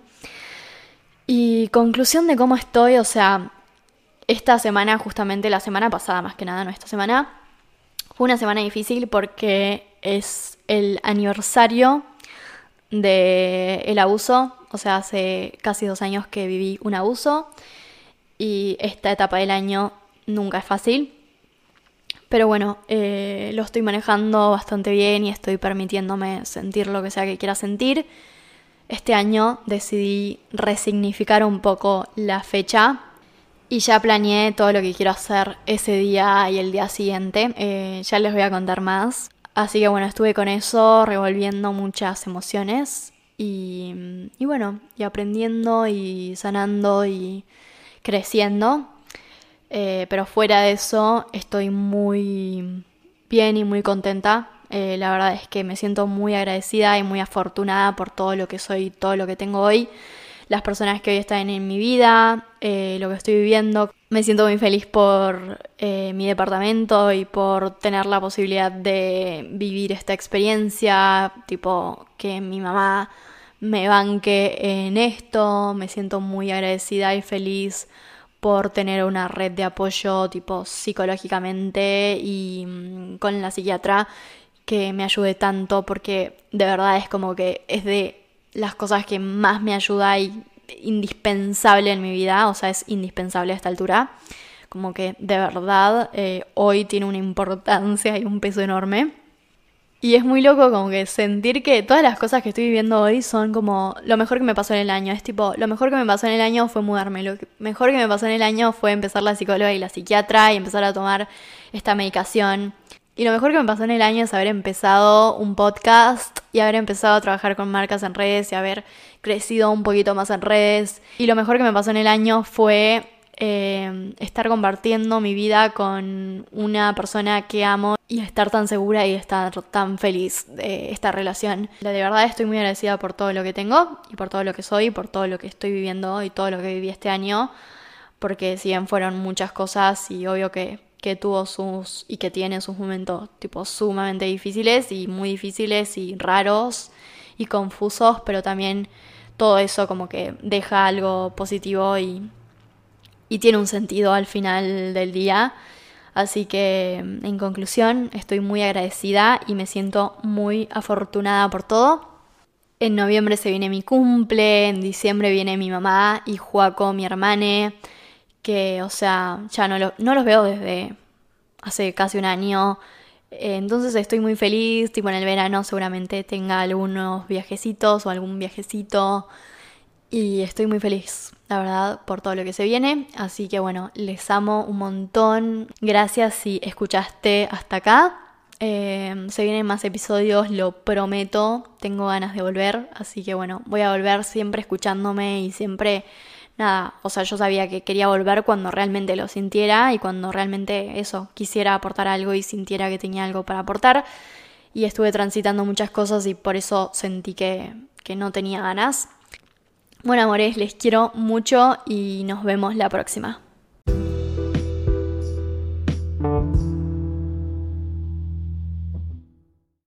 Y conclusión de cómo estoy, o sea, esta semana, justamente la semana pasada más que nada, no esta semana, fue una semana difícil porque es el aniversario del el abuso, o sea, hace casi dos años que viví un abuso y esta etapa del año nunca es fácil. Pero bueno, eh, lo estoy manejando bastante bien y estoy permitiéndome sentir lo que sea que quiera sentir. Este año decidí resignificar un poco la fecha y ya planeé todo lo que quiero hacer ese día y el día siguiente. Eh, ya les voy a contar más. Así que bueno, estuve con eso, revolviendo muchas emociones. Y, y bueno, y aprendiendo y sanando y creciendo. Eh, pero fuera de eso, estoy muy bien y muy contenta. Eh, la verdad es que me siento muy agradecida y muy afortunada por todo lo que soy, todo lo que tengo hoy las personas que hoy están en mi vida, eh, lo que estoy viviendo. Me siento muy feliz por eh, mi departamento y por tener la posibilidad de vivir esta experiencia, tipo que mi mamá me banque en esto, me siento muy agradecida y feliz por tener una red de apoyo tipo psicológicamente y mm, con la psiquiatra que me ayude tanto porque de verdad es como que es de las cosas que más me ayuda y indispensable en mi vida, o sea, es indispensable a esta altura. Como que de verdad eh, hoy tiene una importancia y un peso enorme. Y es muy loco como que sentir que todas las cosas que estoy viviendo hoy son como lo mejor que me pasó en el año. Es tipo, lo mejor que me pasó en el año fue mudarme. Lo mejor que me pasó en el año fue empezar la psicóloga y la psiquiatra y empezar a tomar esta medicación. Y lo mejor que me pasó en el año es haber empezado un podcast y haber empezado a trabajar con marcas en redes y haber crecido un poquito más en redes. Y lo mejor que me pasó en el año fue eh, estar compartiendo mi vida con una persona que amo y estar tan segura y estar tan feliz de esta relación. De verdad estoy muy agradecida por todo lo que tengo y por todo lo que soy, por todo lo que estoy viviendo y todo lo que viví este año. Porque si bien fueron muchas cosas y obvio que que tuvo sus y que tiene sus momentos tipo sumamente difíciles y muy difíciles y raros y confusos, pero también todo eso como que deja algo positivo y, y tiene un sentido al final del día. Así que en conclusión estoy muy agradecida y me siento muy afortunada por todo. En noviembre se viene mi cumple, en diciembre viene mi mamá y Juaco, mi hermane que, o sea, ya no, no los veo desde hace casi un año. Eh, entonces estoy muy feliz, tipo en el verano seguramente tenga algunos viajecitos o algún viajecito. Y estoy muy feliz, la verdad, por todo lo que se viene. Así que bueno, les amo un montón. Gracias si escuchaste hasta acá. Eh, se vienen más episodios, lo prometo. Tengo ganas de volver. Así que bueno, voy a volver siempre escuchándome y siempre nada, o sea, yo sabía que quería volver cuando realmente lo sintiera y cuando realmente eso, quisiera aportar algo y sintiera que tenía algo para aportar. Y estuve transitando muchas cosas y por eso sentí que, que no tenía ganas. Bueno, amores, les quiero mucho y nos vemos la próxima.